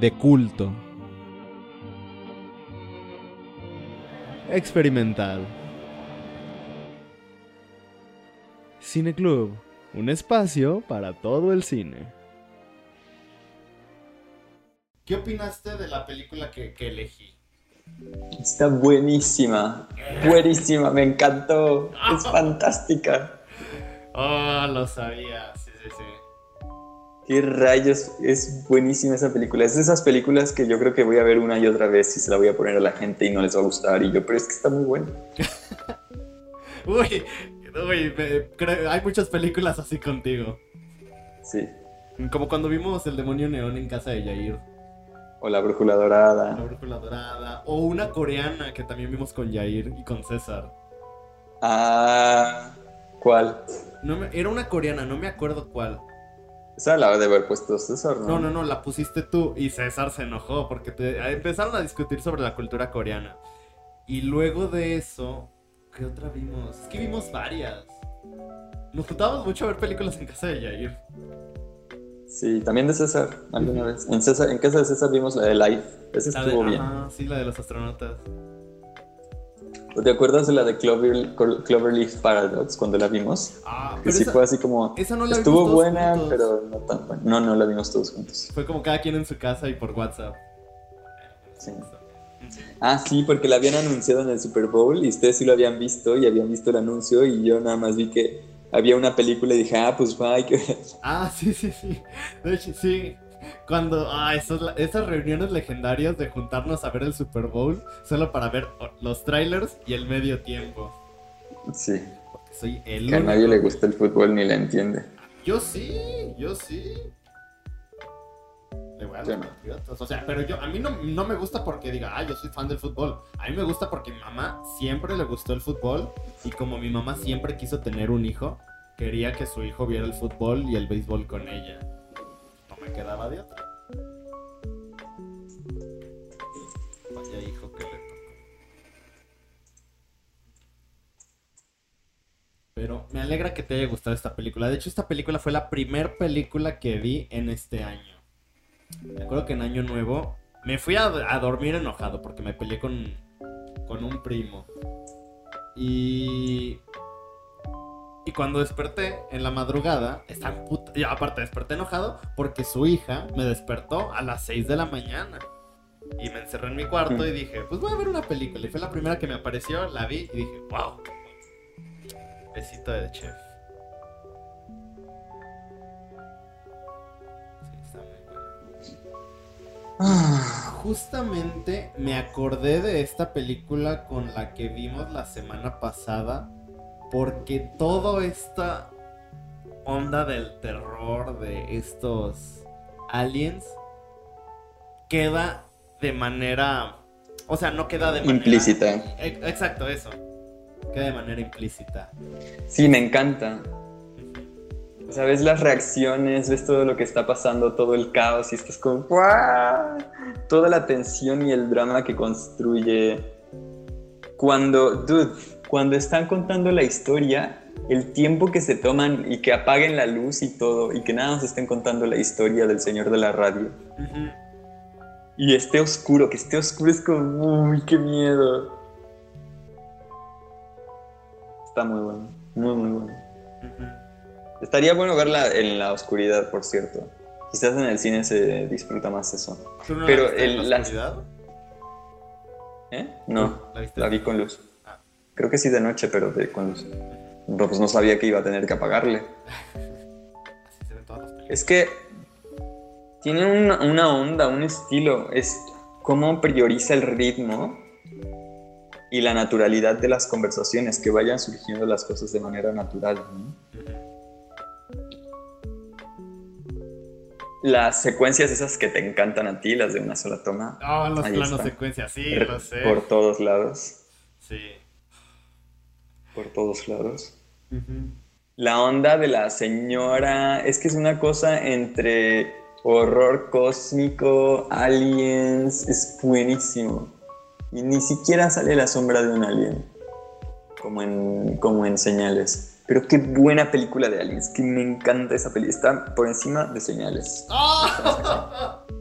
De culto. Experimental. Cine Club, un espacio para todo el cine. ¿Qué opinaste de la película que, que elegí? Está buenísima, buenísima, me encantó, es fantástica. Oh, lo sabía, sí, sí, sí. Qué rayos, es buenísima esa película. Es de esas películas que yo creo que voy a ver una y otra vez y se la voy a poner a la gente y no les va a gustar. Y yo, pero es que está muy buena. Uy, uy, me- creo- hay muchas películas así contigo. Sí. Como cuando vimos El Demonio Neón en casa de Yair. O La Brújula La Dorada. brújula dorada. O una coreana que también vimos con Yair y con César. Ah, ¿cuál? No me- era una coreana, no me acuerdo cuál. Esa la de haber puesto César, ¿no? No, no, no, la pusiste tú y César se enojó porque te- empezaron a discutir sobre la cultura coreana. Y luego de eso, ¿qué otra vimos? Es que vimos varias. Nos juntábamos mucho a ver películas en casa de Yair. Sí, también de César, alguna vez. En, César, en casa de César vimos la de Life. Esa La de- estuvo bien. ajá, sí, la de los astronautas. ¿O ¿Te acuerdas de la de Clover, Cloverleaf Paradox cuando la vimos? Ah, Que sí esa, fue así como... esa no la Estuvo vimos buena, juntos. pero no tan buena. No, no la vimos todos juntos. Fue como cada quien en su casa y por WhatsApp. Sí. Ah, sí, porque la habían anunciado en el Super Bowl y ustedes sí lo habían visto y habían visto el anuncio y yo nada más vi que había una película y dije, ah, pues va, hay que ver. Ah, sí, sí, sí. De hecho, sí. Cuando, ah, esos, esas reuniones legendarias de juntarnos a ver el Super Bowl solo para ver los trailers y el medio tiempo. Sí, Porque soy el que a nadie le gusta el fútbol ni le entiende. Yo sí, yo sí. Le voy a. Patriotas. O sea, pero yo, a mí no, no me gusta porque diga, ah, yo soy fan del fútbol. A mí me gusta porque mi mamá siempre le gustó el fútbol. Y como mi mamá siempre quiso tener un hijo, quería que su hijo viera el fútbol y el béisbol con ella. Quedaba de otra. Vaya hijo que le tocó. Pero me alegra que te haya gustado esta película. De hecho, esta película fue la primer película que vi en este año. Me acuerdo que en Año Nuevo me fui a, a dormir enojado porque me peleé con, con un primo. Y. Y cuando desperté en la madrugada, estaba puta. y aparte, desperté enojado porque su hija me despertó a las 6 de la mañana. Y me encerré en mi cuarto y dije, pues voy a ver una película. Y fue la primera que me apareció, la vi y dije, wow. Besito de chef. Justamente me acordé de esta película con la que vimos la semana pasada porque toda esta onda del terror de estos aliens queda de manera, o sea, no queda de manera Implícita. E- Exacto, eso. Queda de manera implícita. Sí, me encanta. O sea, ves las reacciones, ves todo lo que está pasando, todo el caos y estás como ¡guau! Toda la tensión y el drama que construye. Cuando, dude, cuando están contando la historia, el tiempo que se toman y que apaguen la luz y todo, y que nada más estén contando la historia del señor de la radio. Y esté oscuro, que esté oscuro es como, uy, qué miedo. Está muy bueno, muy, muy bueno. Estaría bueno verla en la oscuridad, por cierto. Quizás en el cine se disfruta más eso. ¿Tú no Pero la en la oscuridad? ¿Eh? No, la vi con luz. Creo que sí de noche, pero de- con luz. Pero pues no sabía que iba a tener que apagarle. Así se ven todas las películas. Es que tiene una, una onda, un estilo. Es cómo prioriza el ritmo y la naturalidad de las conversaciones, que vayan surgiendo las cosas de manera natural. las secuencias esas que te encantan a ti, las de una sola toma. Ah, los planos secuencias, sí, lo sé. Por todos lados. Sí. Por todos lados. La onda de la señora es que es una cosa entre horror cósmico, aliens, es buenísimo. Y ni siquiera sale la sombra de un alien, como en, como en Señales. Pero qué buena película de aliens, que me encanta esa película. Está por encima de Señales.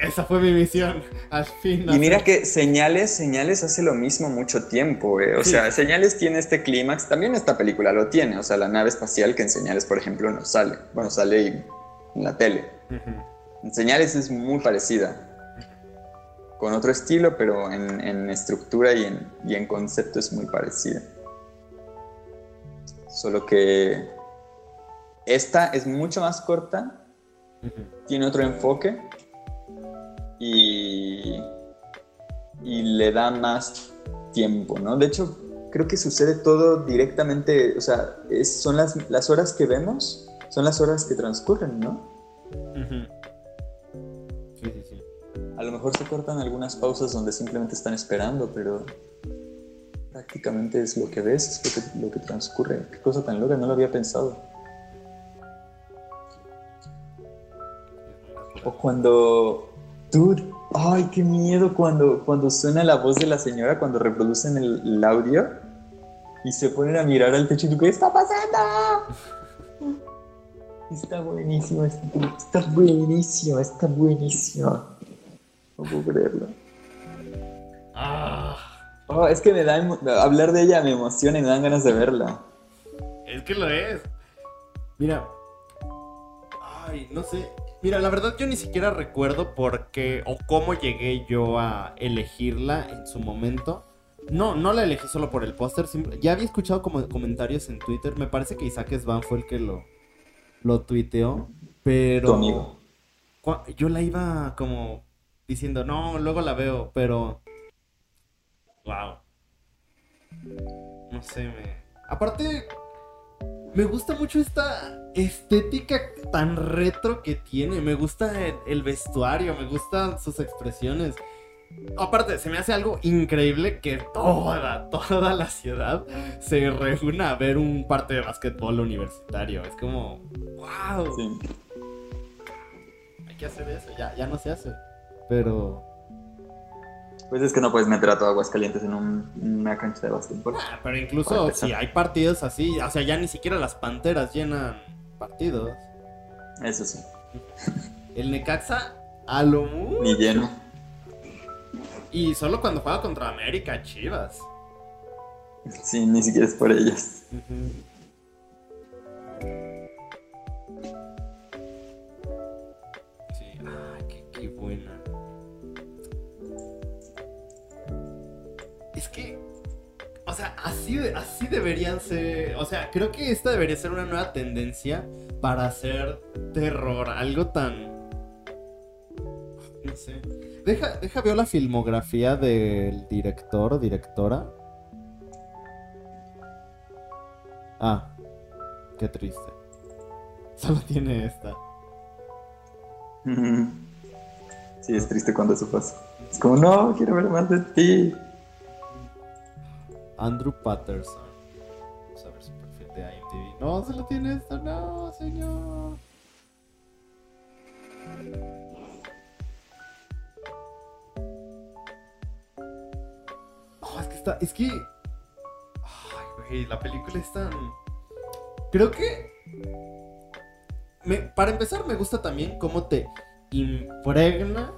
Esa fue mi misión. Al fin. Y mira que Señales, Señales hace lo mismo mucho tiempo, eh. O Sí. sea, Señales tiene este clímax, también esta película lo tiene, o sea, la nave espacial que en Señales, por ejemplo, no sale. Bueno, sale y- en la tele. En Señales es muy parecida, con otro estilo, pero en, en estructura y en, y en concepto es muy parecida. Solo que esta es mucho más corta, tiene otro enfoque y, y le da más tiempo, ¿no? De hecho, creo que sucede todo directamente, o sea, es- son las, las horas que vemos, son las horas que transcurren, ¿no? Sí, sí, sí. A lo mejor se cortan algunas pausas donde simplemente están esperando, pero prácticamente es lo que ves, es lo que, lo que transcurre. Qué cosa tan loca, no lo había pensado. O cuando... Dude, ay, qué miedo cuando, cuando suena la voz de la señora, cuando reproducen el, el audio y se ponen a mirar al techo y tú, ¿qué está pasando? Está buenísimo, está, está buenísimo, está buenísimo. No puedo creerlo. Ah, Oh, es que me da hablar de ella me emociona y me dan ganas de verla. es que lo es. Mira. Ay, no sé. Mira, la verdad yo ni siquiera recuerdo por qué o cómo llegué yo a elegirla en su momento. No, no la elegí solo por el póster. Ya había escuchado como comentarios en Twitter. Me parece que Isaac Svan fue el que lo, lo tuiteó. Pero. Tu amigo. Yo la iba como diciendo, no, luego la veo, pero. Wow. No sé, me. Aparte, me gusta mucho esta estética tan retro que tiene. Me gusta el, el vestuario, me gustan sus expresiones. Aparte, se me hace algo increíble que toda, toda la ciudad se reúna a ver un parte de básquetbol universitario. Es como, wow Sí. hay que hacer eso, ya, ya no se hace. Pero, Pues es que no puedes meter a todo Aguascalientes en un- una cancha de básquetbol. ah, pero incluso si hay partidos así, o sea, ya ni siquiera las panteras llenan partidos. Eso sí, El Necaxa, a lo mucho. ni lleno. Y solo cuando juega contra América, Chivas. Sí, ni siquiera es por ellos. Sí, así, así deberían ser. O sea, creo que esta debería ser una nueva tendencia para hacer terror. Algo tan. No sé. Deja, deja veo la filmografía del director o directora. Ah, qué triste. Solo tiene esta. Sí, es triste cuando eso pasa. Es como, no, quiero ver más de ti. Andrew Patterson. Vamos a ver su perfil de IMDb. No, se lo tiene esto, no, señor. Oh, es que está. Es que. Ay, güey, la película es tan. Creo que. para empezar, me gusta también cómo te impregna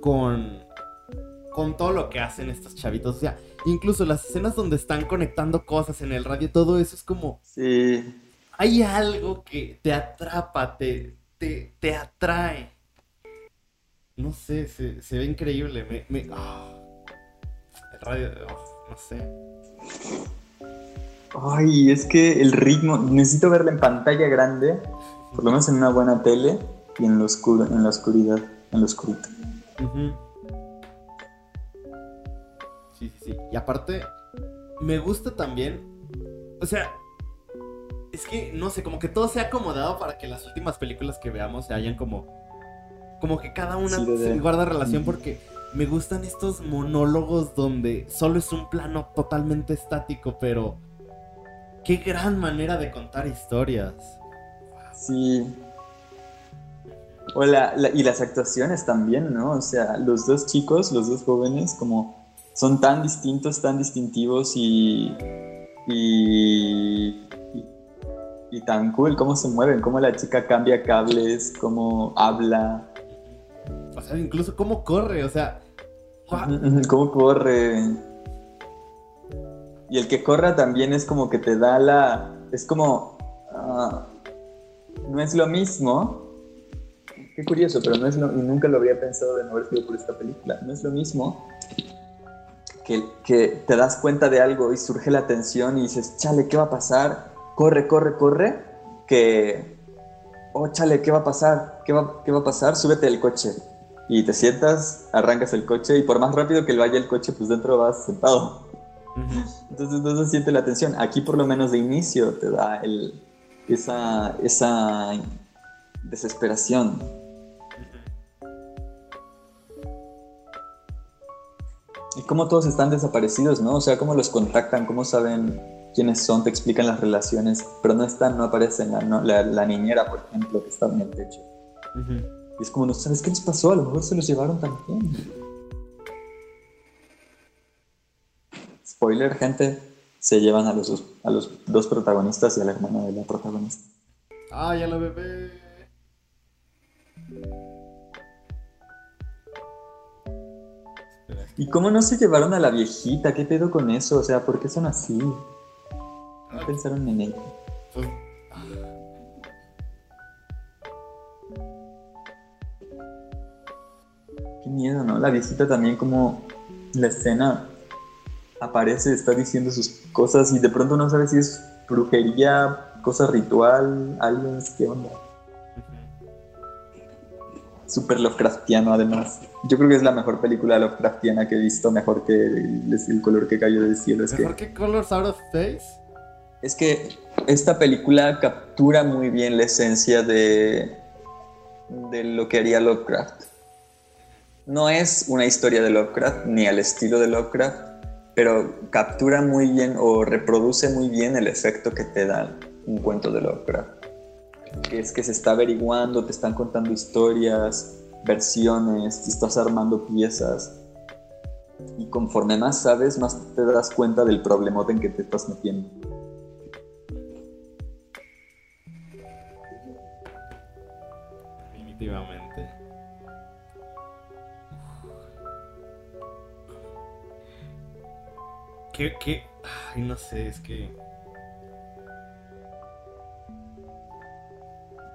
con. Con todo lo que hacen estos chavitos. O sea, incluso las escenas donde están conectando cosas en el radio, todo eso es como. Sí, Hay algo que te atrapa, te, te, te atrae. No sé, se, se ve increíble. Me, me- ah. El radio, oh, no sé. Ay, es que el ritmo, necesito verla en pantalla grande, por lo menos en una buena tele y en, lo oscuro, en la oscuridad, en lo oscurito. Ujú. Sí, sí, sí. Y aparte, me gusta también. O sea, es que, no sé, como que todo se ha acomodado para que las últimas películas que veamos se hayan como... Como que cada una Sí, se guarda relación porque me gustan estos monólogos donde solo es un plano totalmente estático, pero... Qué gran manera de contar historias. Sí. O la- la- y las actuaciones también, ¿no? O sea, los dos chicos, los dos jóvenes, como son tan distintos, tan distintivos y. y. y, y tan cool, cómo se mueven, cómo la chica cambia cables, cómo habla, O sea, incluso cómo corre, o sea... cómo corre. Y el que corra también es como que te da la. Es como. ah, no es lo mismo. Qué curioso, pero no es lo, y nunca lo habría pensado de no haber sido por esta película. No es lo mismo que, que te das cuenta de algo y surge la tensión y dices, chale, ¿qué va a pasar? Corre, corre, corre. Que, oh, chale, ¿qué va a pasar? ¿Qué va, qué va a pasar? Súbete del coche. Y te sientas, arrancas el coche y por más rápido que vaya el coche, pues dentro vas sentado. Entonces no se siente la tensión. Aquí por lo menos de inicio te da el, esa, esa desesperación. Y cómo todos están desaparecidos, ¿no? O sea, cómo los contactan, cómo saben quiénes son, te explican las relaciones, pero no están, no aparecen. La, no- la, la niñera, por ejemplo, que está en el techo. Y es como, no sabes qué les pasó, a lo mejor se los llevaron también. Spoiler, gente, se llevan a los, dos- a los dos protagonistas y a la hermana de la protagonista. Ah, ya la bebé. ¿Y cómo no se llevaron a la viejita? ¿Qué pedo con eso? O sea, ¿por qué son así? No pensaron en ella. Qué miedo, ¿no? La viejita también como la escena aparece, está diciendo sus cosas y de pronto no sabes si es brujería, cosa ritual, aliens, qué onda. Súper Lovecraftiano además. Yo creo que es la mejor película Lovecraftiana que he visto, mejor que el, el color que cayó del cielo. Es que, ¿Mejor que Colors Out of Space? es que esta película captura muy bien la esencia de, de lo que haría Lovecraft. No es una historia de Lovecraft, ni al estilo de Lovecraft, pero captura muy bien o reproduce muy bien el efecto que te da un cuento de Lovecraft. Es que se está averiguando, te están contando historias, versiones, te estás armando piezas. Y conforme más sabes, más te das cuenta del problemote en que te estás metiendo. Definitivamente. ¿Qué, qué? Ay, no sé, es que...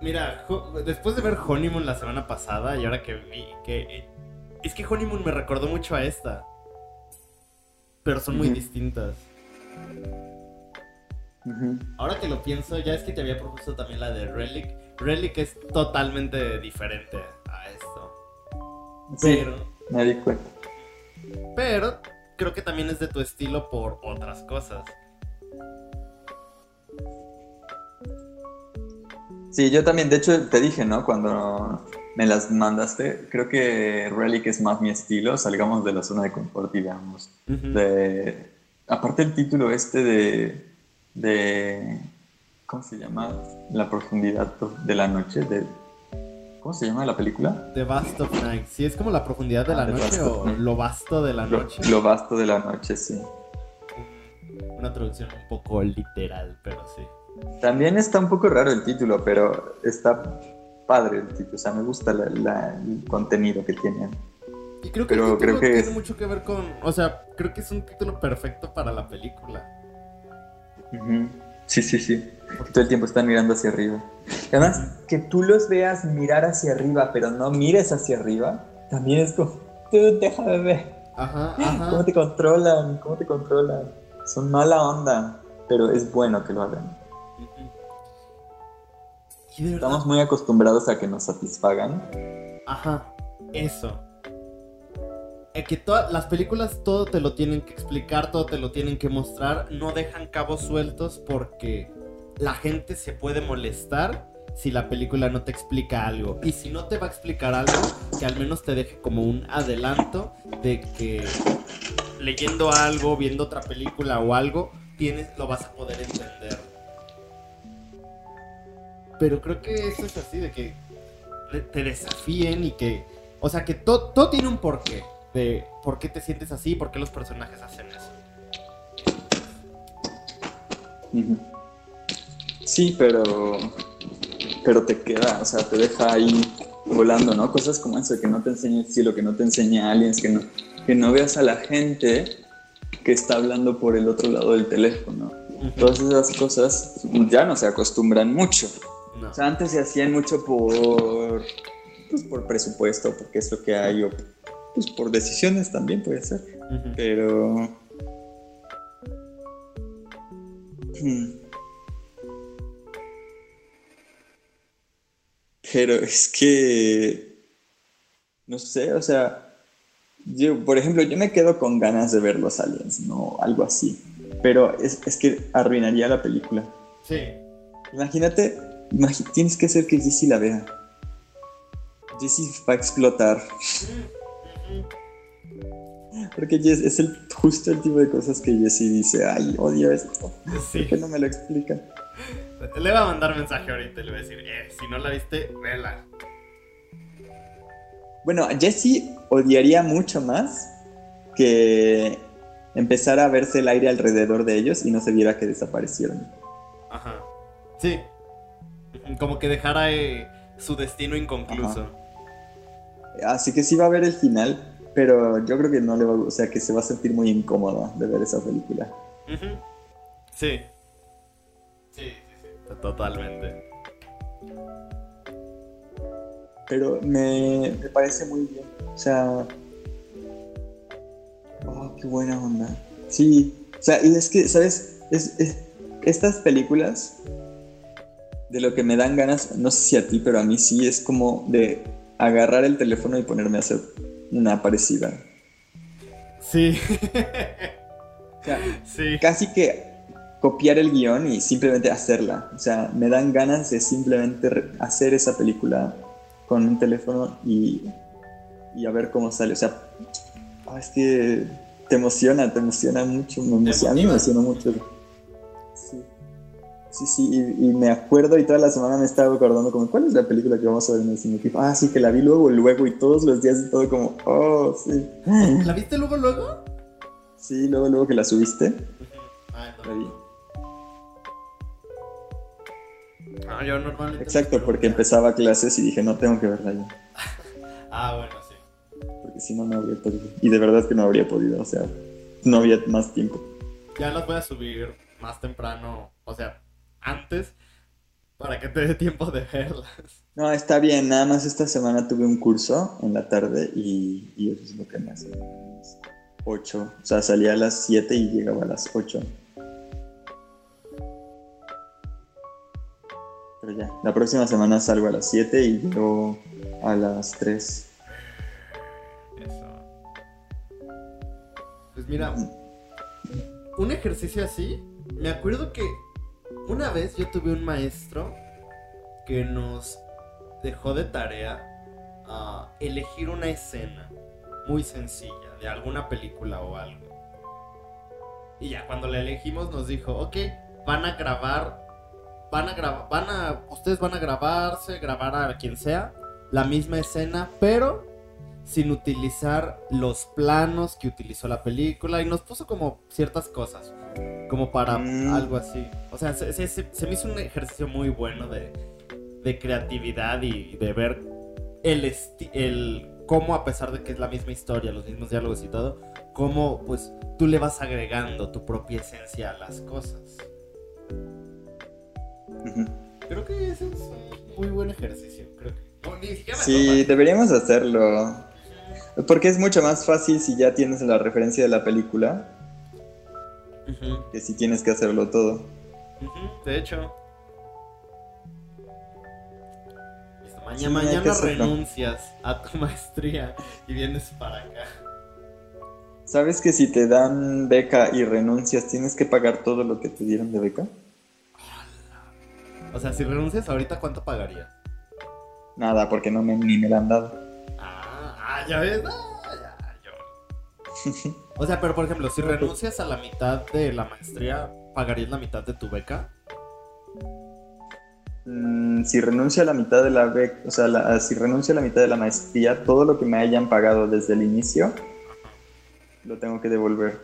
Mira, después de ver Honeymoon la semana pasada y ahora que vi que... Es que Honeymoon me recordó mucho a esta. Pero son muy distintas. Ahora que lo pienso, ya es que te había propuesto también la de Relic. Relic es totalmente diferente a esto. Sí, Pero, me di cuenta. pero creo que también es de tu estilo por otras cosas. Sí, yo también, de hecho te dije, ¿no? Cuando me las mandaste, creo que Relic es más mi estilo, salgamos de la zona de confort y veamos. Ujú. De, aparte el título este de, de, ¿cómo se llama? La profundidad de la noche, de, ¿cómo se llama la película? The Vast of Night. ¿Sí es como la profundidad de Ah, la noche o lo vasto de la Lo, noche? lo vasto de la noche, sí. Una traducción un poco literal, pero sí. También está un poco raro el título, pero está padre el título, o sea, me gusta la- la- el contenido que tiene. Y creo que Pero el título creo que tiene es- mucho que ver con. O sea, creo que es un título perfecto para la película. Sí, sí, sí. Todo el tiempo están mirando hacia arriba. Además, que tú los veas mirar hacia arriba, pero no mires hacia arriba, también es como, tú déjame ver. Ajá, ajá. ¿Cómo te controlan? ¿Cómo te controlan? Son mala onda, pero es bueno que lo hagan. De. Estamos muy acostumbrados a que nos satisfagan. Ajá, eso. Eh, que todas las películas todo te lo tienen que explicar, todo te lo tienen que mostrar, no dejan cabos sueltos porque la gente se puede molestar si la película no te explica algo. Y si no te va a explicar algo, que al menos te deje como un adelanto de que leyendo algo, viendo otra película o algo, tienes, lo vas a poder entender. Pero creo que eso es así, de que te desafíen y que... O sea, que todo tiene un porqué. De por qué te sientes así, por qué los personajes hacen eso. Sí, pero pero te queda, o sea, te deja ahí volando, ¿no? Cosas como eso, que no te enseña el estilo, que no te enseña aliens, que no, que no veas a la gente que está hablando por el otro lado del teléfono. Todas esas cosas ya no se acostumbran mucho. O sea, antes se hacían mucho por, pues, por presupuesto, porque es lo que hay, o pues por decisiones también puede ser. Pero... Hmm. Pero es que, no sé, o sea, yo, por ejemplo, yo me quedo con ganas de ver los aliens, ¿no? Algo así. Pero es, que arruinaría la película. Sí. Imagínate, tienes que hacer que Jessie la vea. Jessie va a explotar. Porque es el, justo el tipo de cosas que Jessie dice, ay, odio esto. Sí. ¿Por qué no me lo explica? Le voy a mandar mensaje ahorita y le voy a decir, eh, si no la viste, vela. Bueno, Jesse odiaría mucho más que empezara a verse el aire alrededor de ellos y no se viera que desaparecieron. Ajá. Sí. Como que dejara eh, su destino inconcluso. Así que sí va a ver el final, pero yo creo que no le va a, o sea, que se va a sentir muy incómoda de ver esa película. Sí. Sí, Totalmente. Pero me, parece muy bien. O sea. Oh, qué buena onda. Sí. O sea, y es que, ¿sabes? estas películas, de lo que me dan ganas, no sé si a ti, pero a mí sí, es como de agarrar el teléfono y ponerme a hacer una parecida. Sí. o sea, sí. Casi que copiar el guion y simplemente hacerla. O sea, me dan ganas de simplemente hacer esa película con un teléfono y, y a ver cómo sale. O sea, ah, es que te emociona, te emociona mucho. Me emociona, a mí me emociona mucho. Sí, sí, sí y, me acuerdo y toda la semana me estaba acordando como, ¿cuál es la película que vamos a ver en el cine? Ah, sí, que la vi luego, luego y todos los días y todo como, oh, sí. ¿La viste luego, luego? Sí, luego, luego que la subiste. Ah, La vi. Ah, yo normalmente. Exacto, porque empezaba clases y dije, no tengo que verla ya. ah, bueno, sí. Porque si no, no habría podido. Y de verdad que no habría podido, o sea, no había más tiempo. Ya las voy a subir más temprano, o sea, antes, para que te dé tiempo de verlas. No, está bien, nada más esta semana tuve un curso en la tarde y, y eso es lo que me hace. 8, o sea, salía a las 7 y llegaba a las 8. Pero ya, la próxima semana salgo a las 7 y llego a las 3. Eso. Pues mira, un ejercicio así, me acuerdo que una vez yo tuve un maestro que nos dejó de tarea a elegir una escena muy sencilla de alguna película o algo. Y ya cuando la elegimos nos dijo, ok, van a grabar van a grabar, van a, ustedes van a grabarse, grabar a quien sea, la misma escena, pero sin utilizar los planos que utilizó la película y nos puso como ciertas cosas, como para mm. algo así. O sea, se, me hizo un ejercicio muy bueno de, de creatividad y de ver el, el cómo a pesar de que es la misma historia, los mismos diálogos y todo, cómo pues tú le vas agregando tu propia esencia a las cosas. Creo que ese es un muy buen ejercicio. Creo que... sí, deberíamos hacerlo. Porque es mucho más fácil si ya tienes la referencia de la película que si tienes que hacerlo todo. De hecho. mañana renuncias a tu maestría y vienes para acá. ¿Sabes que si te dan beca y renuncias, tienes que pagar todo lo que te dieron de beca? O sea, si renuncias ahorita, ¿cuánto pagarías? Nada, porque no me, ni me la han dado. Ah, ah, ya ves. Ah. O sea, pero por ejemplo, si renuncias a la mitad de la maestría, ¿pagarías la mitad de tu beca? Mm, si renuncio a la mitad de la beca, o sea, la- si renuncio a la mitad de la maestría, todo lo que me hayan pagado desde el inicio, lo tengo que devolver.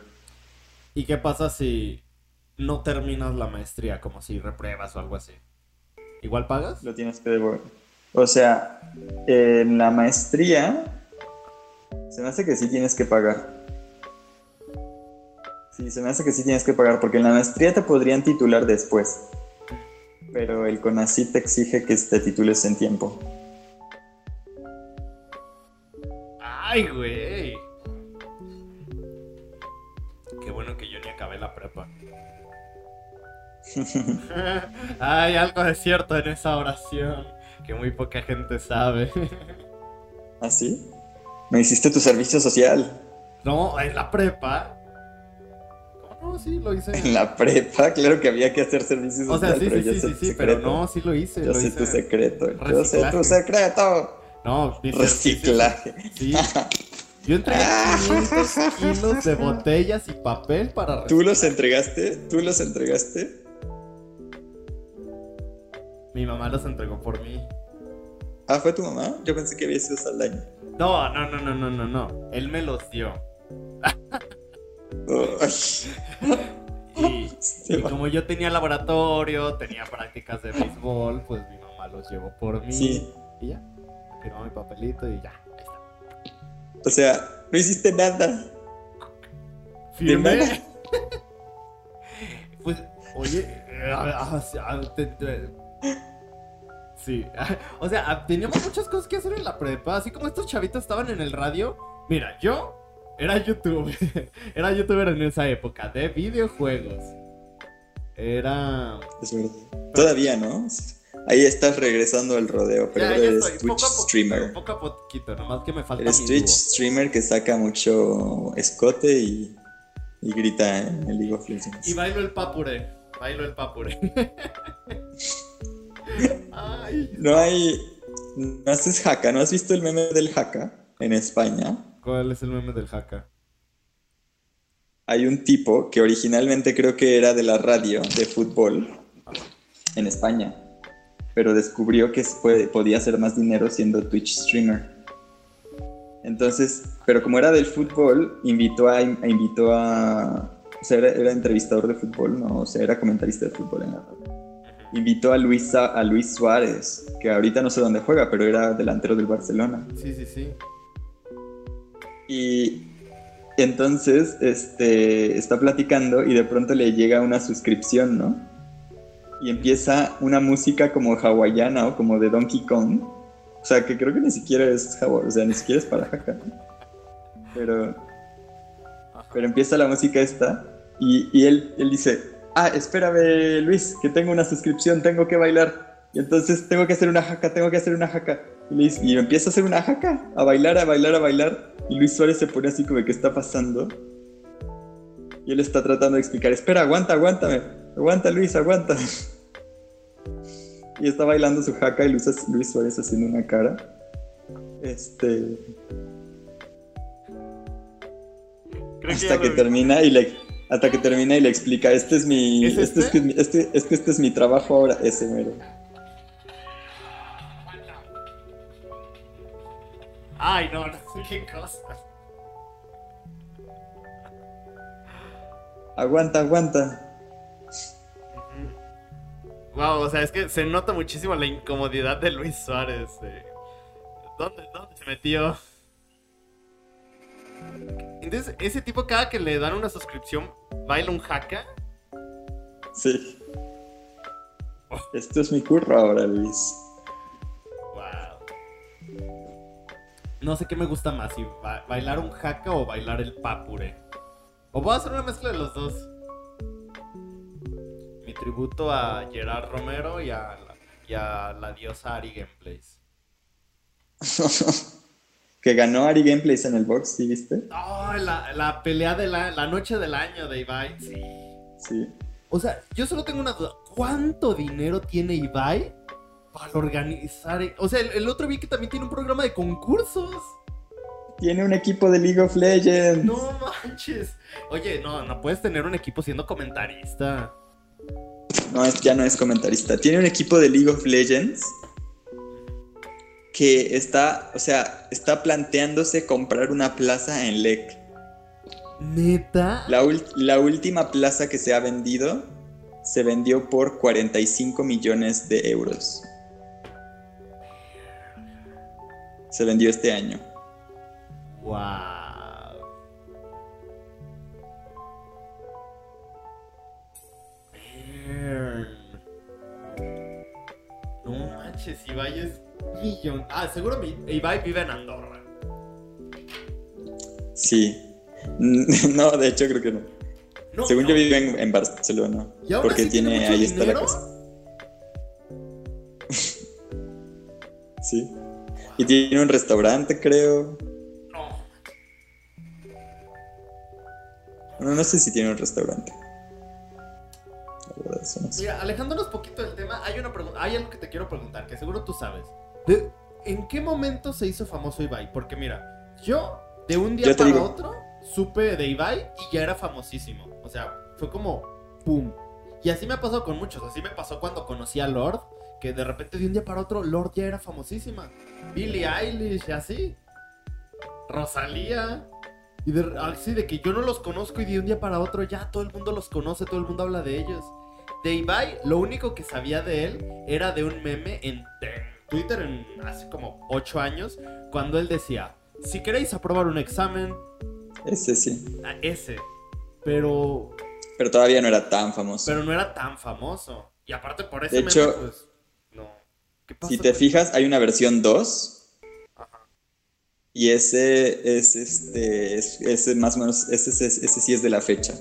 ¿Y qué pasa si no terminas la maestría, como si repruebas o algo así? ¿Igual pagas? Lo tienes que devolver. O sea, en la maestría, se me hace que sí tienes que pagar. Sí, se me hace que sí tienes que pagar, porque en la maestría te podrían titular después. Pero el CONACYT te exige que te titules en tiempo. ¡Ay, güey! Qué bueno que yo ni acabé la prepa. Hay algo de cierto en esa oración que muy poca gente sabe. ¿Ah, sí? Me hiciste tu servicio social. No, en la prepa. ¿Cómo no? Sí, lo hice. En la prepa, claro que había que hacer servicio O social, sea, sí, sí, sí, pero no, sí lo hice. Yo lo sé hice. tu secreto. Yo sé Reciclaje. tu secreto. No, Reciclaje. Sí. Yo entregué 500 kilos de botellas y papel para ¿Tú los reciclar. entregaste? ¿Tú los entregaste? Mi mamá los entregó por mí. Ah, ¿fue tu mamá? Yo pensé que había sido Saldaña. No, no, no, no, no, no, no. Él me los dio. Y, como yo tenía laboratorio, tenía prácticas de béisbol, pues mi mamá los llevó por mí. Sí. Y ya. Firmó mi papelito y ya. Ahí está. O sea, no hiciste nada. Firmé. nada. pues, oye. eh, sí. O sea, teníamos muchas cosas que hacer en la prepa. Así como estos chavitos estaban en el radio. Mira, yo era youtuber. Era youtuber en esa época de videojuegos. Era. Es verdad. Todavía, ¿no? Ahí estás regresando al rodeo, pero Ya, ahora ya eres Twitch poco a poquito, streamer. Poco a poquito, nomás que me falta Eres mi Twitch dúo. streamer que saca mucho escote y, y grita en el League of Legends. Y bailo el papure. Bailo el papure. Ay. No hay. No haces haka, ¿no has visto el meme del haka en España? ¿Cuál es el meme del haka? Hay un tipo que originalmente creo que era de la radio de fútbol en España, pero descubrió que se puede- podía hacer más dinero siendo Twitch streamer. Entonces, pero como era del fútbol, invitó a, a- invitó a, o sea, era, era entrevistador de fútbol, no, o sea, era comentarista de fútbol en la radio. Invitó a Luis, a Luis Suárez, que ahorita no sé dónde juega, pero era delantero del Barcelona. Sí, sí, sí. Y entonces este, está platicando y de pronto le llega una suscripción, ¿no? Y empieza una música como hawaiana o como de Donkey Kong. O sea, que creo que ni siquiera es hawaiano, o sea, ni siquiera es para Haka, ¿no? Pero, pero empieza la música esta y, y él, él dice, ah, espérame Luis, que tengo una suscripción, tengo que bailar. Y entonces tengo que hacer una jaca, tengo que hacer una jaca. Y, Luis- y empieza a hacer una jaca, a bailar, a bailar, a bailar. Y Luis Suárez se pone así como, ¿qué está pasando? Y él está tratando de explicar, espera, aguanta, aguántame. Aguanta Luis, aguanta. Y está bailando su jaca y Luis, Luis Suárez haciendo una cara. Este... Creo hasta que termina y le hasta que termina y le explica este es mi ¿Es este, este? Es, este, este es mi trabajo ahora ese mero Ay, no, no sé qué cosa. aguanta aguanta Wow, o sea, es que se nota muchísimo la incomodidad de Luis Suárez. eh. ¿Dónde, ¿Dónde se metió? Entonces, ese tipo cada que le dan una suscripción, baila un haka. sí esto es mi curro ahora Luis No sé qué me gusta más, si ba- bailar un haka o bailar el papure. O voy a hacer una mezcla de los dos. Mi tributo a Gerard Romero y a la, y a la diosa Ari Gameplays. que ganó Ari Gameplays en el box ¿sí viste? Oh, la, la pelea de la, la noche del año de Ibai. Sí. sí O sea, yo solo tengo una duda. ¿Cuánto dinero tiene Ibai para organizar? O sea, el, el otro vi que también tiene un programa de concursos. Tiene un equipo de League of Legends. No manches. Oye, no, no puedes tener un equipo siendo comentarista. No, es- ya no es comentarista. Tiene un equipo de League of Legends que está, o sea, está planteándose comprar una plaza en LEC. Neta. La, la última plaza que se ha vendido se vendió por 45 millones de euros. Se vendió este año. Wow. No manches, Ibai es millón. Ah, seguro Ibai vive en Andorra. Sí. No, de hecho creo que no. No, Según no. yo vive en, en Barcelona. ¿Y aún Porque así tiene tiene, ahí está la casa. sí. Y tiene un restaurante, creo. No. No, no sé si tiene un restaurante. La verdad, eso no sé. Mira, alejándonos poquito del tema, hay una pregunta, hay algo que te quiero preguntar, que seguro tú sabes. De- ¿En qué momento se hizo famoso Ibai? Porque mira, yo de un día para digo. otro supe de Ibai y ya era famosísimo. O sea, fue como pum. Y así me ha pasado con muchos. Así me pasó cuando conocí a Lord, que de repente de un día para otro Lord ya era famosísima. Billie Eilish y así. Rosalía. Y de, así de que yo no los conozco y de un día para otro ya todo el mundo los conoce, todo el mundo habla de ellos. De Ibai, lo único que sabía de él era de un meme en, Twitter en hace como 8 años, cuando él decía, si queréis aprobar un examen, Ese sí. a ese. Pero, Pero todavía no era tan famoso. pero no era tan famoso. Y aparte por ese De meme, hecho, pues. ¿Qué pasa Si te fijas, hay una versión 2. Ajá. Y ese es este. es- ese más o menos. Ese, ese, ese sí es de la fecha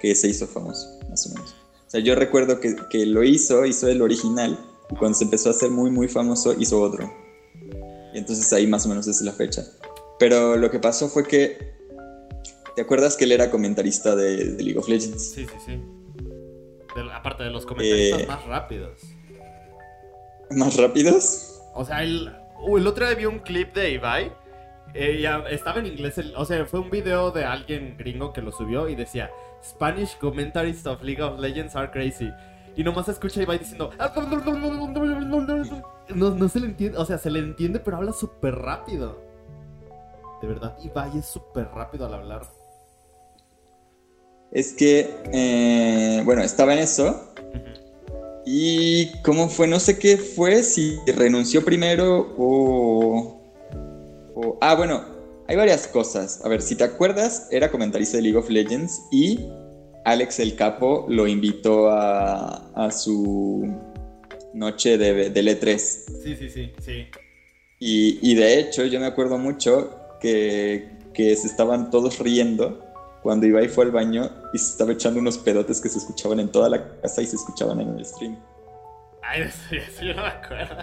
que se hizo famoso, más o menos. O sea, yo recuerdo que, que lo hizo, hizo el original. Y cuando se empezó a hacer muy, muy famoso, hizo otro. Y entonces ahí más o menos es la fecha. Pero lo que pasó fue que. ¿Te acuerdas que él era comentarista de, de League of Legends? Sí, sí, sí. De- aparte de los comentaristas Eh, más rápidos. ¿Más rápidos? O sea, el, uh, el otro día vi un clip de Ibai. eh, ya estaba en inglés. el- o sea, fue un video de alguien gringo que lo subió y decía: Spanish commentaries of League of Legends are crazy. Y nomás escucha a Ibai diciendo. No, no se le entiende. O sea, se le entiende, pero habla súper rápido. De verdad, Ibai es súper rápido al hablar. Es que. eh, bueno, estaba en eso. ¿Y cómo fue? No sé qué fue, si renunció primero o, o- Ah, bueno, hay varias cosas. A ver, si te acuerdas, era comentarista de League of Legends y Alex el Capo lo invitó a, a su noche de, del E3. Sí, sí, sí, sí. Y, y de hecho, yo me acuerdo mucho que, que se estaban todos riendo cuando Ibai fue al baño y se estaba echando unos pedotes que se escuchaban en toda la casa y se escuchaban en el stream. Ay, eso, eso yo no me acuerdo.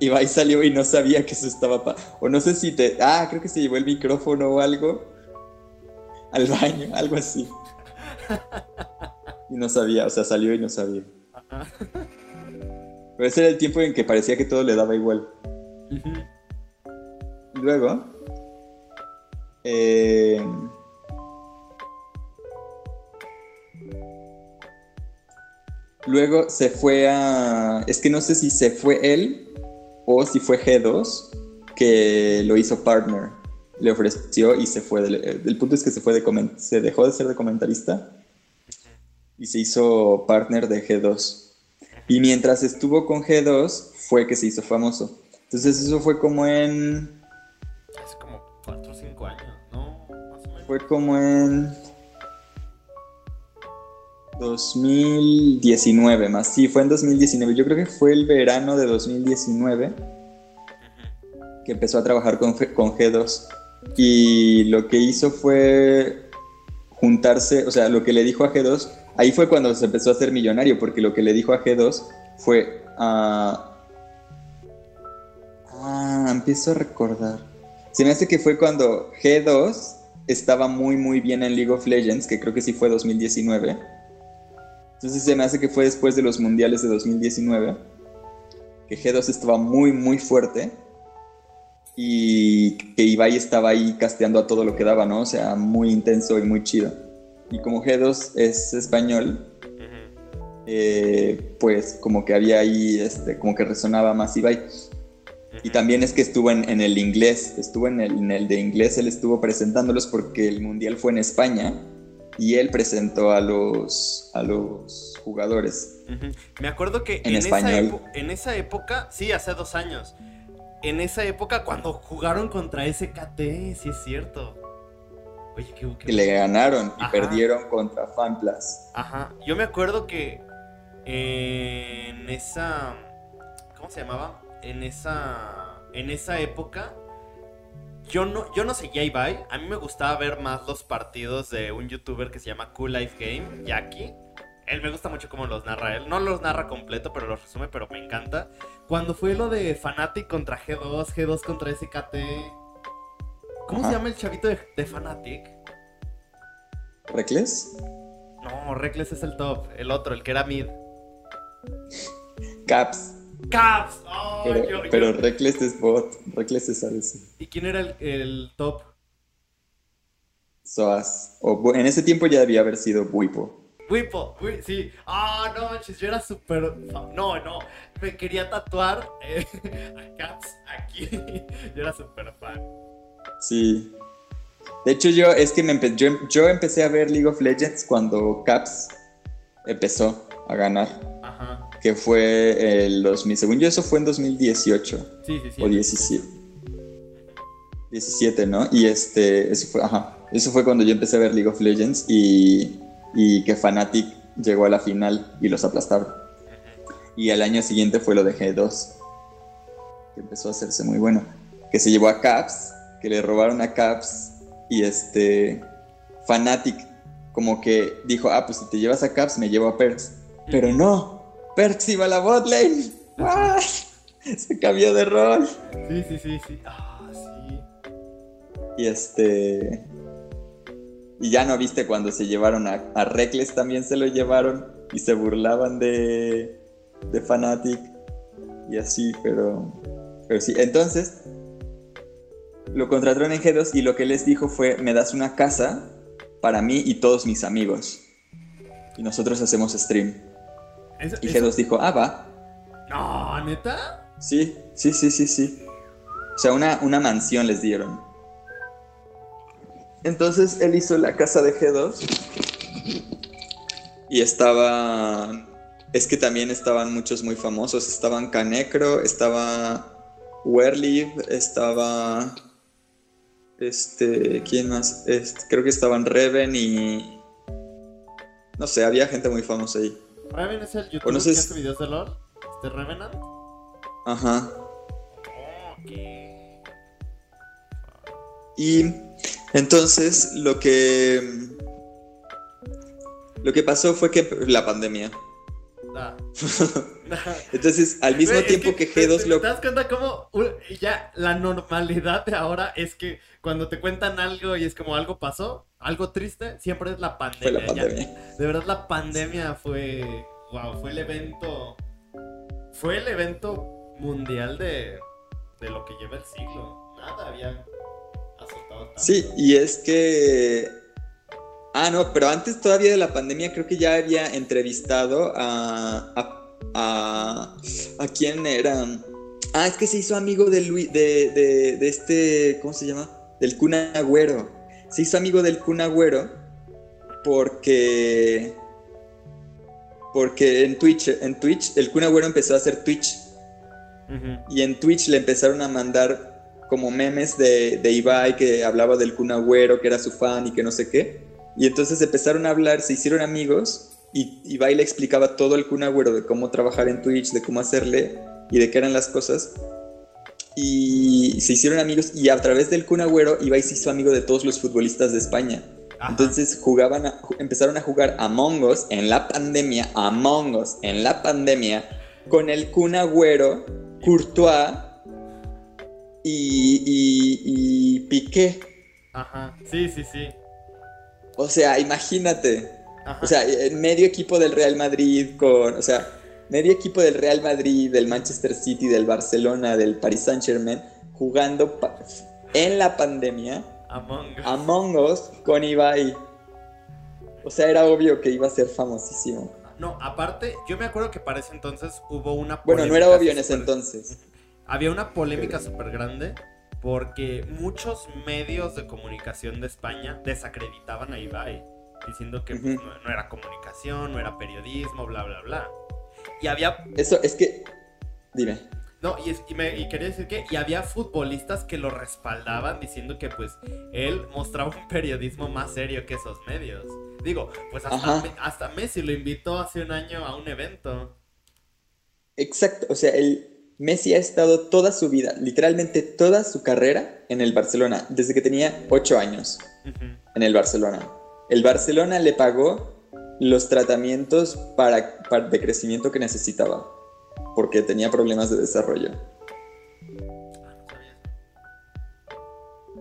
Ibai salió y no sabía que eso estaba... pa- o no sé si te... Ah, creo que se llevó el micrófono o algo al baño, algo así. Y no sabía, o sea, salió y no sabía. Ajá. Pero ese era el tiempo en que parecía que todo le daba igual. Luego... eh, Luego se fue a... Es que no sé si se fue él o si fue G2 que lo hizo partner. Le ofreció y se fue. del- El punto es que se fue de comen- se dejó de ser de comentarista y se hizo partner de G2. Y mientras estuvo con G2 fue que se hizo famoso. Entonces eso fue como en... Hace como 4 o 5 años, ¿no? Más o menos. Fue como en 2019 más. Sí, fue en 2019. Yo creo que fue el verano de 2019 Ujú. que empezó a trabajar con, con G2. Y lo que hizo fue juntarse, o sea, lo que le dijo a G2, ahí fue cuando se empezó a hacer millonario, porque lo que le dijo a G2 fue... ah, ah, empiezo a recordar. Se me hace que fue cuando G2 estaba muy muy bien en League of Legends, que creo que sí fue 2019. Entonces se me hace que fue después de los mundiales de 2019, que G2 estaba muy, muy fuerte y que Ibai estaba ahí casteando a todo lo que daba, ¿no? O sea, muy intenso y muy chido. Y como G2 es español, eh, pues como que había ahí, este, como que resonaba más Ibai. Y también es que estuvo en, el inglés, estuvo en el, en el, de inglés, él estuvo presentándolos porque el mundial fue en España y él presentó a los, a los jugadores. Me acuerdo que en, esa en esa época, sí, hace dos años, en esa época cuando jugaron contra SKT, sí es cierto. Oye, qué, Que le ganaron y perdieron contra FanPlus. Ajá, yo me acuerdo que en esa... ¿Cómo se llamaba? En esa... En esa época yo no, yo no seguía a Ibai. A mí me gustaba ver más los partidos de un youtuber que se llama Cool Life Game, Jackie. Él me gusta mucho cómo los narra él. No los narra completo, pero los resume, pero me encanta. Cuando fue lo de Fnatic contra G2, G2 contra SKT. ¿Cómo se llama el chavito de, de Fnatic? ¿Reckless? No, Reckless es el top. El otro, el que era mid. Caps. Caps. pero, Reckless es bot. Reckless es ADC. ¿Y quién era el, top? Soas. O, en ese tiempo ya debía haber sido Buipo. Buipo, sí. Ah, no manches, yo era súper. No, no. Me quería tatuar eh, a Caps aquí. yo era súper fan. Sí. De hecho, yo es que me yo, yo empecé a ver League of Legends cuando Caps empezó a ganar. Ajá que fue el 2000. Según yo, eso fue en 2018. Sí, sí, sí. O 17. 17, ¿no? Y este, eso fue, ajá, eso fue cuando yo empecé a ver League of Legends y, y que Fnatic llegó a la final y los aplastaron. Y al año siguiente fue lo de G2, que empezó a hacerse muy bueno. Que se llevó a Caps, que le robaron a Caps y este, Fnatic como que dijo, ah, pues si te llevas a Caps me llevo a Perks. Pero no, Perks iba a la botlane. Se cambió de rol. Sí, sí, sí, sí. Ah, sí. Y este. Y ya no viste cuando se llevaron a, a Reckless también se lo llevaron y se burlaban de, de Fanatic y así, pero, pero sí. Entonces, lo contrataron en G2 y lo que les dijo fue, me das una casa para mí y todos mis amigos. Y nosotros hacemos stream y G2 dijo, ah, va. No, ¿neta? Sí, sí, sí, sí, sí. O sea, una, una mansión les dieron. Entonces él hizo la casa de G2 y estaba... Es que también estaban muchos muy famosos. Estaban Canecro, estaba Werliv, estaba... Este, ¿quién más? creo que estaban Reven y... No sé, había gente muy famosa ahí. Reven es el youtuber que hace videos de LOL. ¿Este Revenant? Ajá. Y entonces lo que. Lo que pasó fue que la pandemia. Entonces, al mismo tiempo que, G2 lo. ¿Te das cuenta cómo ya la normalidad de ahora es que cuando te cuentan algo y es como algo pasó, algo triste, siempre es la pandemia. de verdad la pandemia fue, wow, fue el evento, fue el evento mundial de, de lo que lleva el siglo. Nada había azotado tanto. Sí, y es que... Ah, no, pero antes todavía de la pandemia creo que ya había entrevistado a... ¿A, a, ¿a quién era? Ah, es que se hizo amigo de, Luis, de, de, de este, ¿cómo se llama? Del Kun Agüero se hizo amigo del Kun Agüero porque porque en Twitch, en Twitch, el Kun Agüero empezó a hacer Twitch. Y en Twitch le empezaron a mandar como memes de, de, Ibai que hablaba del Kun Agüero, que era su fan y que no sé qué. Y entonces empezaron a hablar, se hicieron amigos y Ibai le explicaba todo el Kun Agüero de cómo trabajar en Twitch, de cómo hacerle y de qué eran las cosas y se hicieron amigos y a través del Kun Agüero Ibai se hizo amigo de todos los futbolistas de España. Entonces jugaban empezaron a jugar Among Us en la pandemia, Among Us en la pandemia, con el Kun Agüero, Courtois y, y, Piqué. Ajá, sí, sí, sí. O sea, imagínate. O sea, medio equipo del Real Madrid con, o sea, medio equipo del Real Madrid, del Manchester City, del Barcelona, del Paris Saint Germain, jugando en la pandemia Among Us. con Ibai. O sea, era obvio que iba a ser famosísimo. No, aparte, yo me acuerdo que para ese entonces hubo una Bueno, no era obvio en ese entonces. Había una polémica súper grande porque muchos medios de comunicación de España desacreditaban a Ibai, diciendo que pues, no, era comunicación, no era periodismo, bla, bla, bla. Y había... Eso es que... Dime. No, y, es, y, me, y quería decir que y había futbolistas que lo respaldaban diciendo que pues él mostraba un periodismo más serio que esos medios. Digo, pues hasta, hasta Messi lo invitó hace un año a un evento. Exacto, o sea, el, Messi ha estado toda su vida, literalmente toda su carrera en el Barcelona, desde que tenía 8 años en el Barcelona. El Barcelona le pagó los tratamientos para, de crecimiento que necesitaba, porque tenía problemas de desarrollo.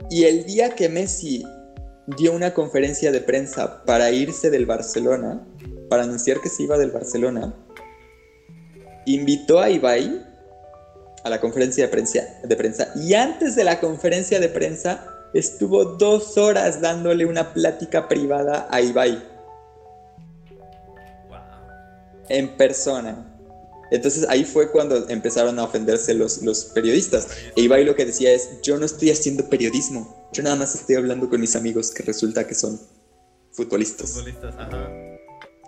Y el día que Messi dio una conferencia de prensa para irse del Barcelona, para anunciar que se iba del Barcelona, invitó a Ibai a la conferencia de prensa, de prensa y antes de la conferencia de prensa estuvo dos horas dándole una plática privada a Ibai. En persona. Entonces ahí fue cuando empezaron a ofenderse los, los periodistas. E Ibai lo que decía es, yo no estoy haciendo periodismo, yo nada más estoy hablando con mis amigos que resulta que son futbolistas. Futbolistas, ajá.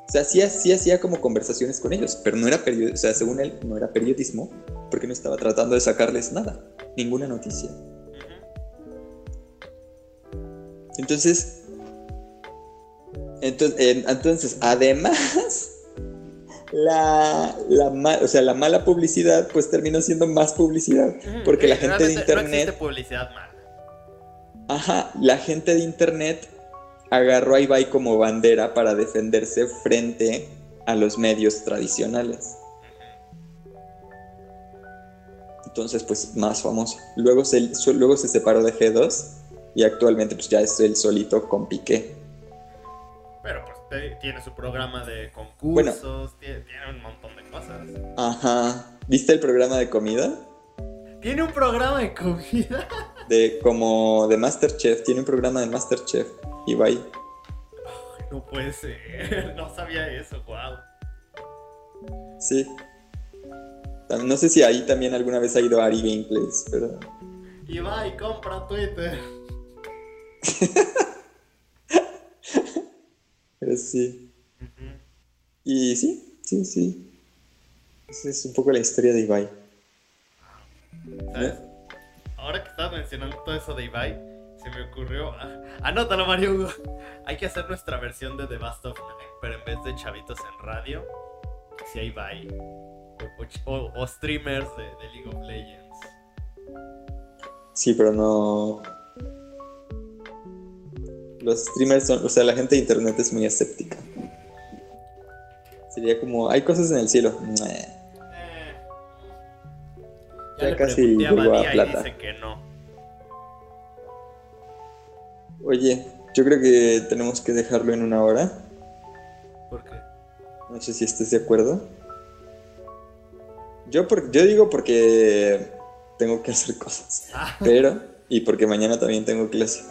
O sea, sí, sí hacía como conversaciones con ellos, pero no era periodismo, o sea, según él, no era periodismo, porque no estaba tratando de sacarles nada, ninguna noticia. Entonces, entonces, entonces además, la, la, o sea, la mala publicidad pues terminó siendo más publicidad, porque la gente de internet... No publicidad mala. Ajá, la gente de internet agarró a Ibai como bandera para defenderse frente a los medios tradicionales. Entonces, pues más famoso. Luego se, luego se separó de G2 y actualmente pues ya es el solito con Piqué. Pero pues tiene su programa de concursos, tiene, un montón de cosas. Ajá. ¿Viste el programa de comida? ¿Tiene un programa de comida? De como de Masterchef, tiene un programa de Masterchef. Ibai. no puede ser, no sabía eso, wow. Sí. No sé si ahí también alguna vez ha ido Ari Gameplays, pero. Ibai, compra Twitter. pero sí. Y sí, sí, sí. Esa es un poco la historia de Ibai. ¿Sabes? Ahora que estás mencionando todo eso de Ibai, se me ocurrió. Anótalo, Mario Hugo. Hay que hacer nuestra versión de The Best of pero en vez de chavitos en radio, si hay O, streamers de, League of Legends. Sí, pero no. Los streamers son. O sea, la gente de internet es muy escéptica. Sería como. Hay cosas en el cielo. Eh. Ya, casi llegó a plata. dice que no. Oye, yo creo que tenemos que dejarlo en una hora. ¿Por qué? No sé si estés de acuerdo. Yo, yo digo porque tengo que hacer cosas. Ah. Pero, y porque mañana también tengo clase.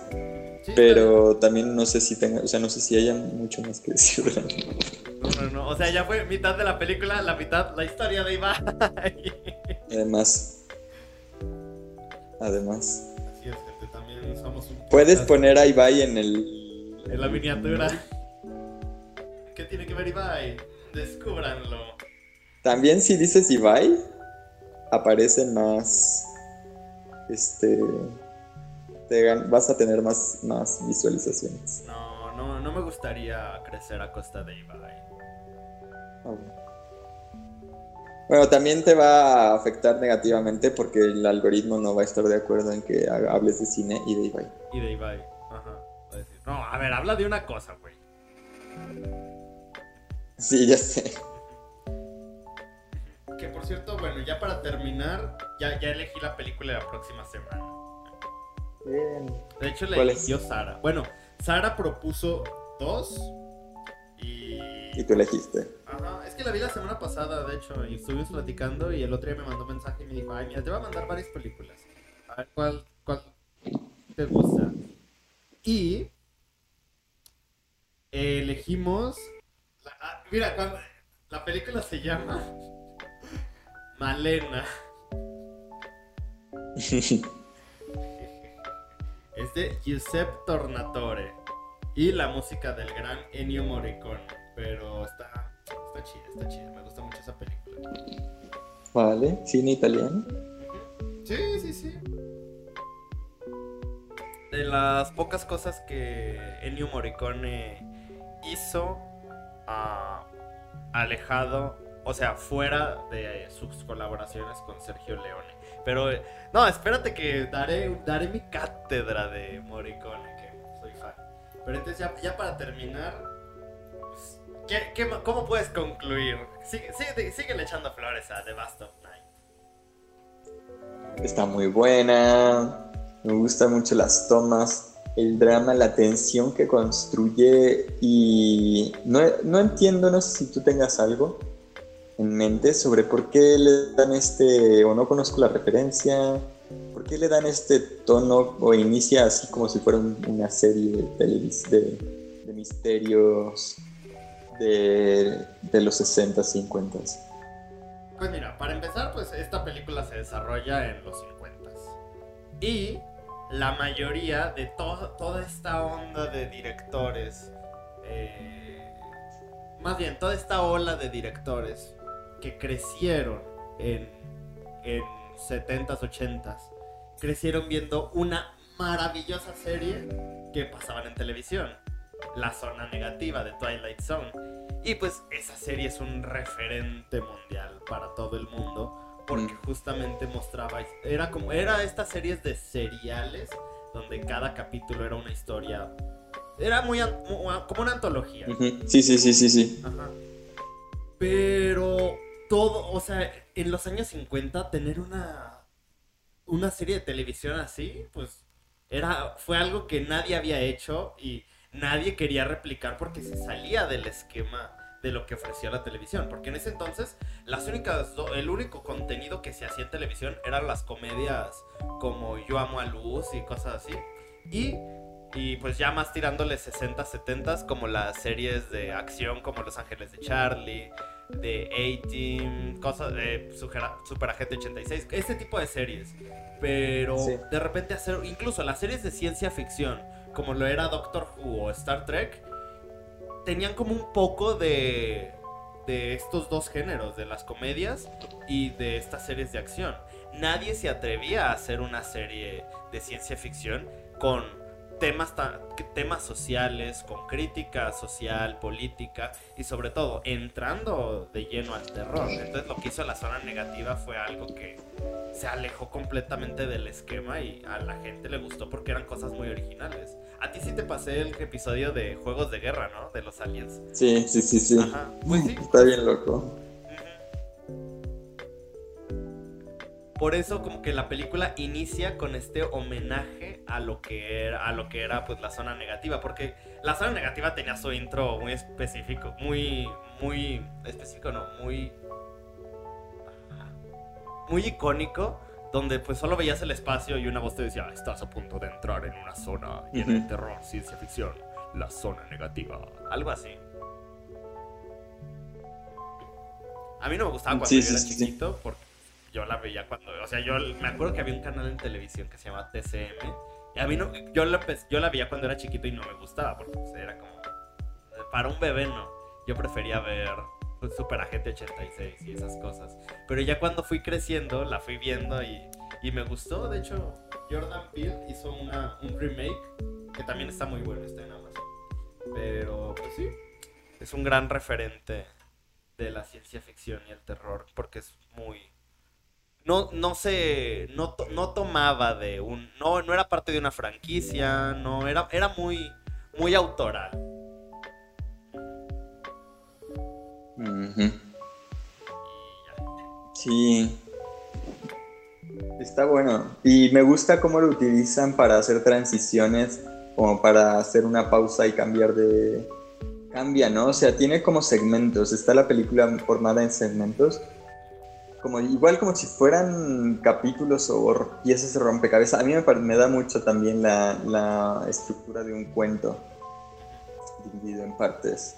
pero también no sé si tenga, o sea, no sé si haya mucho más que decir. No, no, no. O sea, ya fue mitad de la película, la mitad, la historia de Ibai. Además. Además. Puedes poner a Ibai en el. En la miniatura. ¿Qué tiene que ver Ibai? Descúbranlo. También si dices Ibai, aparecen más. Este. vas a tener más, más visualizaciones. No, no, no me gustaría crecer a costa de Ibai. Ah, bueno, también te va a afectar negativamente porque el algoritmo no va a estar de acuerdo en que hables de cine y de Ibai. Y de Ibai, ajá. No, a ver, habla de una cosa, güey. Sí, ya sé. Cierto, bueno, ya para terminar, ya, ya elegí la película de la próxima semana. Bien. De hecho, la eligió Sara. Bueno, Sara propuso dos Y... Y tú elegiste. Ajá, es que la vi la semana pasada, de hecho, y estuvimos platicando y el otro día me mandó un mensaje y me dijo, ay, mira, te voy a mandar varias películas. A ver cuál, cuál te gusta. Y elegimos... la- ah, mira, cuando, la película se llama Malena. Es de Giuseppe Tornatore. Y la música del gran Ennio Morricone. Pero está, está chida, está chida. Me gusta mucho esa película. vale, cine italiano. Sí, sí, sí. De las pocas cosas que Ennio Morricone hizo ah, alejado, o sea, fuera de sus colaboraciones con Sergio Leone. Pero, eh, no, espérate que daré, daré mi cátedra de Morricone, que soy fan. Pero entonces ya, para terminar, pues, ¿qué, qué ma- cómo puedes concluir? Sigue, sigue, síguele echando flores a The Bast of Night. Está muy buena. Me gustan mucho las tomas, el drama, la tensión que construye y no, no entiendo, no sé si tú tengas algo en mente sobre por qué le dan este, o no conozco la referencia, por qué le dan este tono o inicia así como si fuera un- una serie de, televis de, de misterios de, de los 60, 50. Pues mira, para empezar, pues esta película se desarrolla en los 50 y la mayoría de to- toda esta onda de directores, eh, más bien toda esta ola de directores que crecieron en, en 70s, 80s, crecieron viendo una maravillosa serie que pasaban en televisión, La Zona Negativa de Twilight Zone. Y pues esa serie es un referente mundial para todo el mundo porque Mm. justamente mostraba era como era estas series de seriales donde cada capítulo era una historia era muy como una antología. Sí, sí, sí, sí, sí. Ajá. Pero todo, o sea, en los años 50 tener una una serie de televisión así, pues era fue algo que nadie había hecho y nadie quería replicar porque se salía del esquema de lo que ofrecía la televisión, porque en ese entonces las únicas el único contenido que se hacía en televisión eran las comedias como Yo amo a Luz y cosas así. Y y pues ya más tirándole 60, 70 como las series de acción como Los Ángeles de Charlie, de A-Team, cosas de Super, Super Agente 86, ese tipo de series. Pero Sí. de repente hacer incluso las series de ciencia ficción, como lo era Doctor Who o Star Trek, tenían como un poco de de estos dos géneros, de las comedias y de estas series de acción. Nadie se atrevía a hacer una serie de ciencia ficción con temas, ta- temas sociales, con crítica social, política y sobre todo entrando de lleno al terror. Entonces lo que hizo la zona negativa fue algo que se alejó completamente del esquema y a la gente le gustó porque eran cosas muy originales. A ti sí te pasé el episodio de Juegos de Guerra, ¿no? De los aliens. Sí, sí, sí, sí. Ajá. Pues sí. Está bien loco. Por eso como que la película inicia con este homenaje a lo que era, a lo que era pues la zona negativa, porque la zona negativa tenía su intro muy específico, muy muy específico, no, muy muy icónico, donde pues solo veías el espacio y una voz te decía, estás a punto de entrar en una zona llena de Ujú. terror, ciencia ficción, la zona negativa, algo así. A mí no me gustaba cuando Sí, yo era sí, sí. chiquito porque yo la veía cuando, o sea, yo me acuerdo que había un canal en televisión que se llamaba TCM y a mí no, yo la, yo la veía cuando era chiquito y no me gustaba porque pues, era como, para un bebé no, yo prefería ver pues, Super Agente 86 y esas cosas, pero ya cuando fui creciendo la fui viendo y, y me gustó, de hecho Jordan Peele hizo una, un remake que también está muy bueno, está en Amazon, pero pues sí, es un gran referente de la ciencia ficción y el terror porque es muy no no se no, no tomaba de un no no era parte de una franquicia no era era muy muy autoral. Sí. Está bueno. Y me gusta cómo lo utilizan para hacer transiciones, como para hacer una pausa y cambiar de, cambia, ¿no? O sea, tiene como segmentos. Está la película formada en segmentos. Como, igual como si fueran capítulos o piezas de rompecabezas. A mí me, me da mucho también la, la, estructura de un cuento dividido en partes.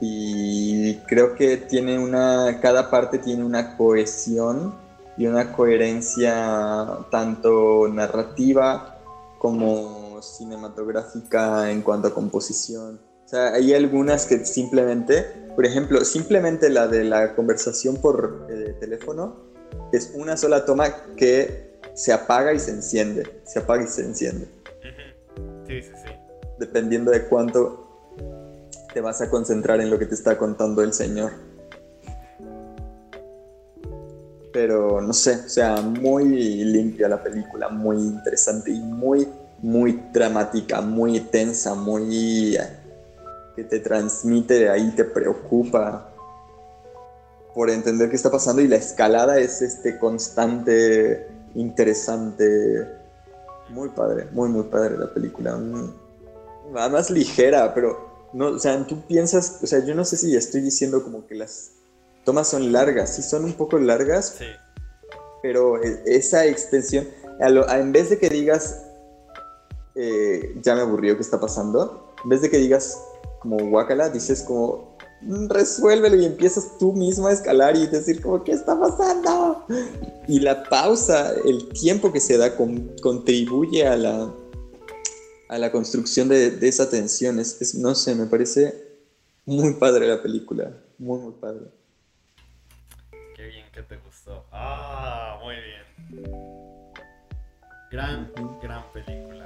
Y creo que tiene una. Cada parte tiene una cohesión y una coherencia tanto narrativa como cinematográfica en cuanto a composición. Sea, hay algunas que simplemente, por ejemplo, simplemente la de la conversación por eh, teléfono, es una sola toma que se apaga y se enciende, se apaga y se enciende. Sí, sí, sí. Dependiendo de cuánto te vas a concentrar en lo que te está contando el Señor. Pero no sé, o sea, muy limpia la película, muy interesante y muy, muy dramática, muy tensa, muy que te transmite de ahí, te preocupa por entender qué está pasando y la escalada es este constante, interesante, muy padre, muy, muy padre la película. Más ligera, pero no, o sea, tú piensas, o sea, yo no sé si estoy diciendo como que las tomas son largas, sí son un poco largas, sí. pero e, esa extensión, en vez de que digas, eh, ya me aburrió qué está pasando, en vez de que digas, como guacala, dices como, mm, resuélvelo y empiezas tú mismo a escalar y decir como, ¿qué está pasando? Y la pausa, el tiempo que se da contribuye a la, a la construcción de, esa tensión. Es, no sé, me parece muy padre la película, muy, muy padre. Qué bien que te gustó. Ah, muy bien. Gran, gran película.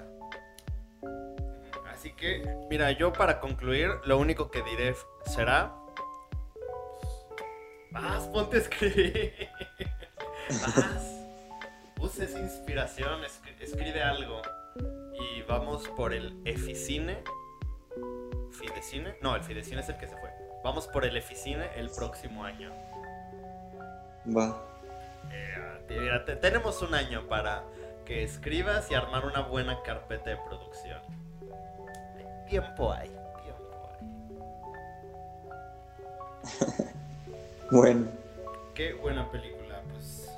Así que, mira, yo para concluir, lo único que diré será. Vas, ponte a escribir. Vas. Uses inspiración, escribe algo. Y vamos por el Eficine. ¿Fidecine? No, el Fidecine es el que se fue. Vamos por el Eficine el próximo año. Va. Eh, tenemos un año para que escribas y armar una buena carpeta de producción tiempo hay, tiempo hay. bueno. Qué buena película, pues.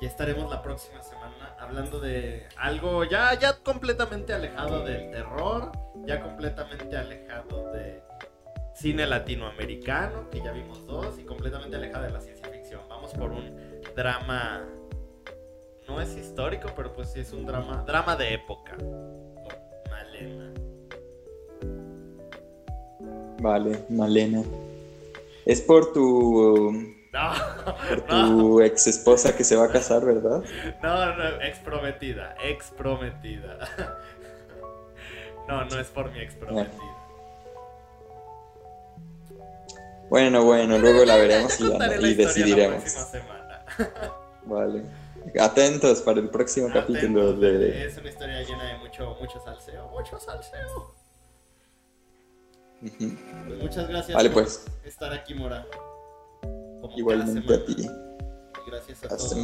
Ya estaremos la próxima semana hablando de algo ya, ya completamente alejado del terror, ya completamente alejado de cine latinoamericano, que ya vimos dos, y completamente alejado de la ciencia ficción. Vamos por un drama, no es histórico, pero pues sí es un drama, drama de época. Malena. Vale, Malena. Es por tu. por tu ex esposa que se va a casar, ¿verdad? No, no, ex prometida, ex prometida. No, no es por mi ex prometida. Bueno, bueno, luego la veremos y, y decidiremos. Vale. Atentos para el próximo capítulo de. Es una historia llena de mucho, mucho salseo, mucho salseo. Pues muchas gracias vale, por pues. estar aquí, Mora. Igualmente a ti. Gracias a todos.